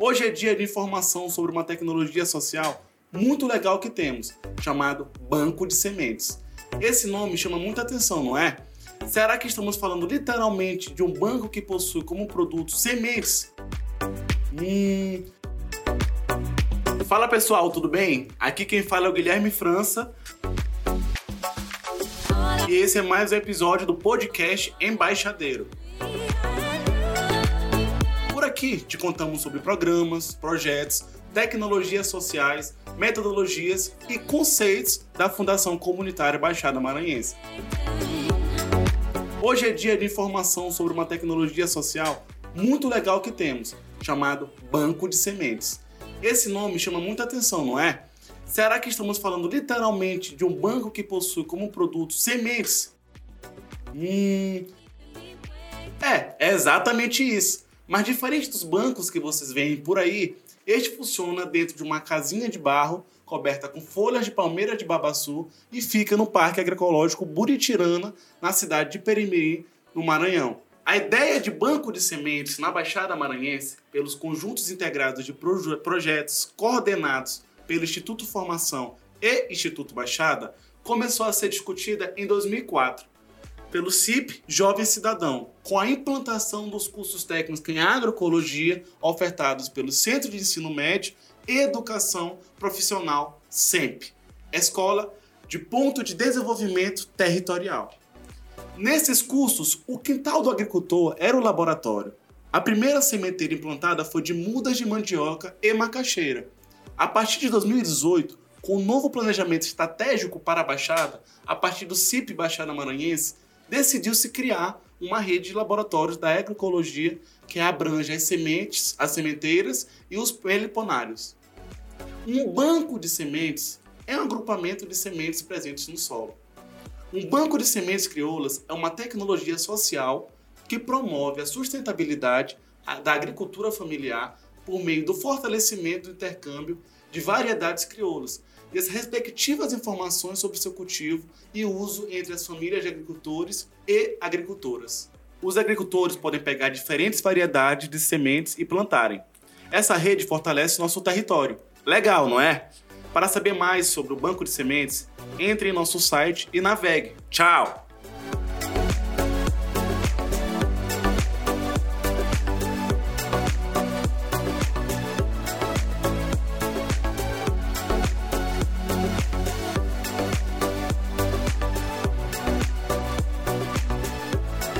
Hoje é dia de informação sobre uma tecnologia social muito legal que temos, chamado Banco de Sementes. Esse nome chama muita atenção, não é? Será que estamos falando literalmente de um banco que possui como produto sementes? Hum. Fala pessoal, tudo bem? Aqui quem fala é o Guilherme França. E esse é mais um episódio do podcast Embaixadeiro. Aqui te contamos sobre programas, projetos, tecnologias sociais, metodologias e conceitos da Fundação Comunitária Baixada Maranhense. Hoje é dia de informação sobre uma tecnologia social muito legal que temos, chamado Banco de Sementes. Esse nome chama muita atenção, não é? Será que estamos falando literalmente de um banco que possui como produto sementes? Hum. É, é exatamente isso. Mas diferente dos bancos que vocês veem por aí, este funciona dentro de uma casinha de barro coberta com folhas de palmeira de babaçu e fica no Parque Agroecológico Buritirana, na cidade de Perimirim, no Maranhão. A ideia de banco de sementes na Baixada Maranhense, pelos conjuntos integrados de proje projetos coordenados pelo Instituto Formação e Instituto Baixada, começou a ser discutida em 2004 pelo CIP Jovem Cidadão, com a implantação dos cursos técnicos em agroecologia ofertados pelo Centro de Ensino Médio e Educação Profissional SEMP, Escola de Ponto de Desenvolvimento Territorial. Nesses cursos, o quintal do agricultor era o laboratório. A primeira sementeira implantada foi de mudas de mandioca e macaxeira. A partir de 2018, com o novo planejamento estratégico para a Baixada, a partir do CIP Baixada Maranhense, decidiu-se criar uma rede de laboratórios da agroecologia que abrange as sementes, as sementeiras e os peliponários. Um banco de sementes é um agrupamento de sementes presentes no solo. Um banco de sementes crioulas é uma tecnologia social que promove a sustentabilidade da agricultura familiar por meio do fortalecimento do intercâmbio de variedades crioulas e as respectivas informações sobre seu cultivo e uso entre as famílias de agricultores e agricultoras. Os agricultores podem pegar diferentes variedades de sementes e plantarem. Essa rede fortalece nosso território. Legal, não é? Para saber mais sobre o banco de sementes, entre em nosso site e navegue. Tchau!